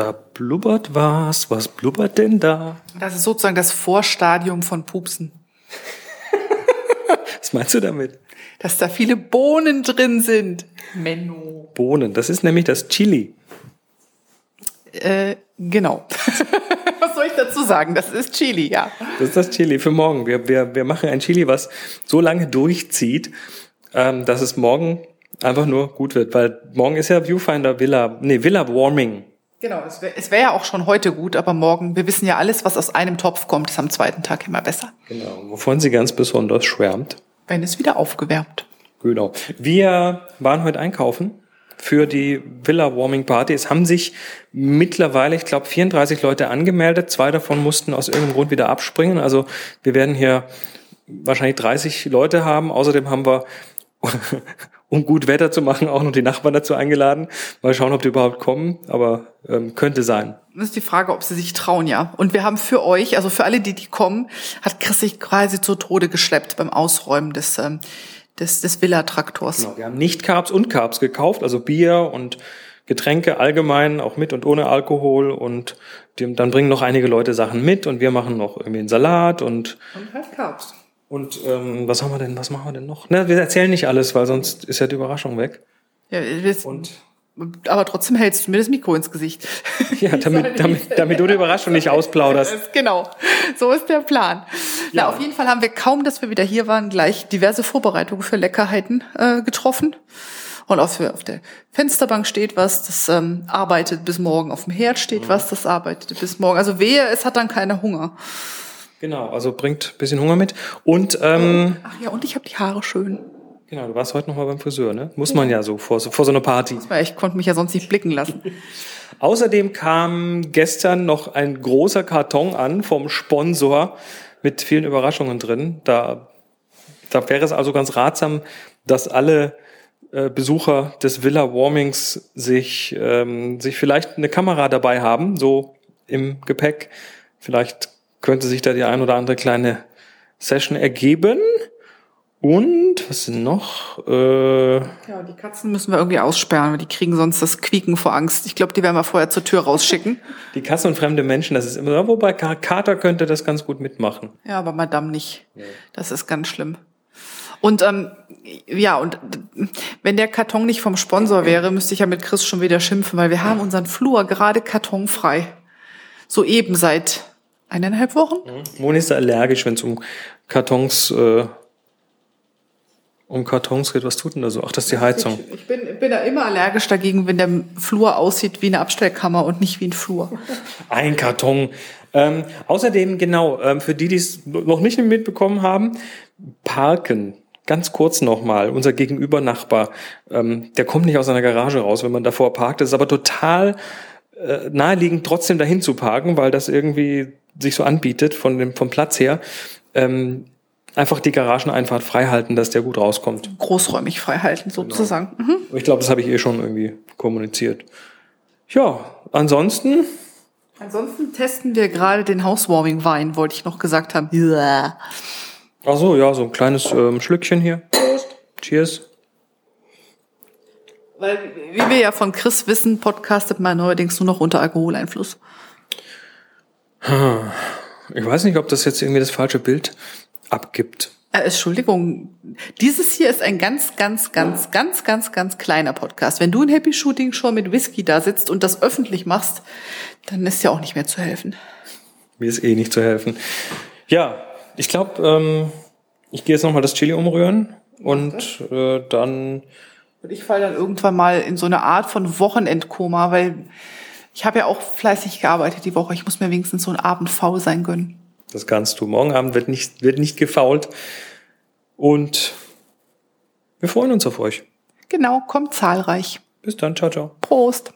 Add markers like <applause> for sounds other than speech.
blubbert was? Was blubbert denn da? Das ist sozusagen das Vorstadium von Pupsen. <laughs> Was meinst du damit? Dass da viele Bohnen drin sind. Menno. Bohnen. Das ist nämlich das Chili. Äh, genau. <laughs> was soll ich dazu sagen? Das ist Chili, ja. Das ist das Chili für morgen. Wir, wir, wir machen ein Chili, was so lange durchzieht, ähm, dass es morgen einfach nur gut wird. Weil morgen ist ja Viewfinder Villa, nee, Villa Warming. Genau, es wäre wär ja auch schon heute gut, aber morgen, wir wissen ja alles, was aus einem Topf kommt, ist am zweiten Tag immer besser. Genau, wovon sie ganz besonders schwärmt. Wenn es wieder aufgewärmt. Genau. Wir waren heute einkaufen für die Villa Warming Party. Es haben sich mittlerweile, ich glaube, 34 Leute angemeldet. Zwei davon mussten aus irgendeinem Grund wieder abspringen. Also wir werden hier wahrscheinlich 30 Leute haben. Außerdem haben wir um gut Wetter zu machen, auch noch die Nachbarn dazu eingeladen. Mal schauen, ob die überhaupt kommen, aber ähm, könnte sein. Das ist die Frage, ob sie sich trauen, ja. Und wir haben für euch, also für alle, die die kommen, hat Chris sich quasi zu Tode geschleppt beim Ausräumen des ähm, des, des Villa-Traktors. Genau, wir haben nicht Carbs und Carbs gekauft, also Bier und Getränke allgemein, auch mit und ohne Alkohol und die, dann bringen noch einige Leute Sachen mit und wir machen noch irgendwie einen Salat und und halt Carbs. Und ähm, was haben wir denn, was machen wir denn noch? Na, wir erzählen nicht alles, weil sonst ist ja die Überraschung weg. Ja, das, Und aber trotzdem hältst du mir das Mikro ins Gesicht. <laughs> ja, damit, damit, damit du die Überraschung nicht ausplauderst. <laughs> Genau, so ist der Plan. Ja. Na, auf jeden Fall haben wir kaum, dass wir wieder hier waren, gleich diverse Vorbereitungen für Leckerheiten äh, getroffen. Und auf, auf der Fensterbank steht was, das ähm, arbeitet bis morgen. Auf dem Herd steht was, das arbeitet bis morgen. Also wehe, es hat dann keiner Hunger. Genau, also bringt ein bisschen Hunger mit. Und ähm, Ach ja, und ich habe die Haare schön. genau, du warst heute noch mal beim Friseur, ne? Muss man ja so vor, so vor so einer Party. Ich konnte mich ja sonst nicht blicken lassen. <laughs> Außerdem kam gestern noch ein großer Karton an vom Sponsor mit vielen Überraschungen drin. Da, da wäre es also ganz ratsam, dass alle äh, Besucher des Villa Warmings sich, ähm, sich vielleicht eine Kamera dabei haben, so im Gepäck. Vielleicht könnte sich da die ein oder andere kleine Session ergeben. Und was sind noch? Äh, Ja, die Katzen müssen wir irgendwie aussperren, weil die kriegen sonst das Quieken vor Angst. Ich glaube, die werden wir vorher zur Tür rausschicken. <laughs> die Katzen und fremde Menschen, das ist immer, wobei Ka- Kater könnte das ganz gut mitmachen. Ja, aber Madame nicht. Das ist ganz schlimm. Und ähm, ja, und wenn der Karton nicht vom Sponsor wäre, müsste ich ja mit Chris schon wieder schimpfen, weil wir haben unseren Flur gerade kartonfrei. Soeben seit eineinhalb Wochen. Moni ist da allergisch, wenn es um Kartons, äh, um Kartons geht. Was tut denn da so? Ach, das ist die Heizung. Ich bin, bin da immer allergisch dagegen, wenn der Flur aussieht wie eine Abstellkammer und nicht wie ein Flur. <laughs> Ein Karton. Ähm, außerdem, genau, ähm, für die, die es noch nicht mitbekommen haben, Parken. Ganz kurz nochmal, unser Gegenüber-Nachbar, ähm, der kommt nicht aus seiner Garage raus, wenn man davor parkt. Das ist aber total äh, naheliegend, trotzdem dahin zu parken, weil das irgendwie sich so anbietet von dem, vom Platz her. Ähm, einfach die Garageneinfahrt frei halten, dass der gut rauskommt. Großräumig frei halten, sozusagen. Mhm. Ich glaube, das habe ich eh schon irgendwie kommuniziert. Ja, ansonsten, Ansonsten testen wir gerade den Housewarming-Wein, wollte ich noch gesagt haben. Ja. ach so, ja, so ein kleines ähm, Schlückchen hier. Cheers. Weil, wie wir ja von Chris wissen, podcastet man neuerdings nur noch unter Alkoholeinfluss. Ich weiß nicht, ob das jetzt irgendwie das falsche Bild abgibt. Äh, Entschuldigung, dieses hier ist ein ganz, ganz, ganz, ganz, ganz, ganz kleiner Podcast. Wenn du ein Happy Shooting schon mit Whisky da sitzt und das öffentlich machst, dann ist ja auch nicht mehr zu helfen. Mir ist eh nicht zu helfen. Ja, ich glaube, ähm, ich gehe jetzt nochmal das Chili umrühren und äh, dann, Und ich falle dann irgendwann mal in so eine Art von Wochenendkoma, weil ich habe ja auch fleißig gearbeitet die Woche. Ich muss mir wenigstens so einen Abend faul sein gönnen. das kannst du. Morgen Abend wird nicht, wird nicht gefault. Und wir freuen uns auf euch. Genau, kommt zahlreich. Bis dann, ciao, ciao. Prost.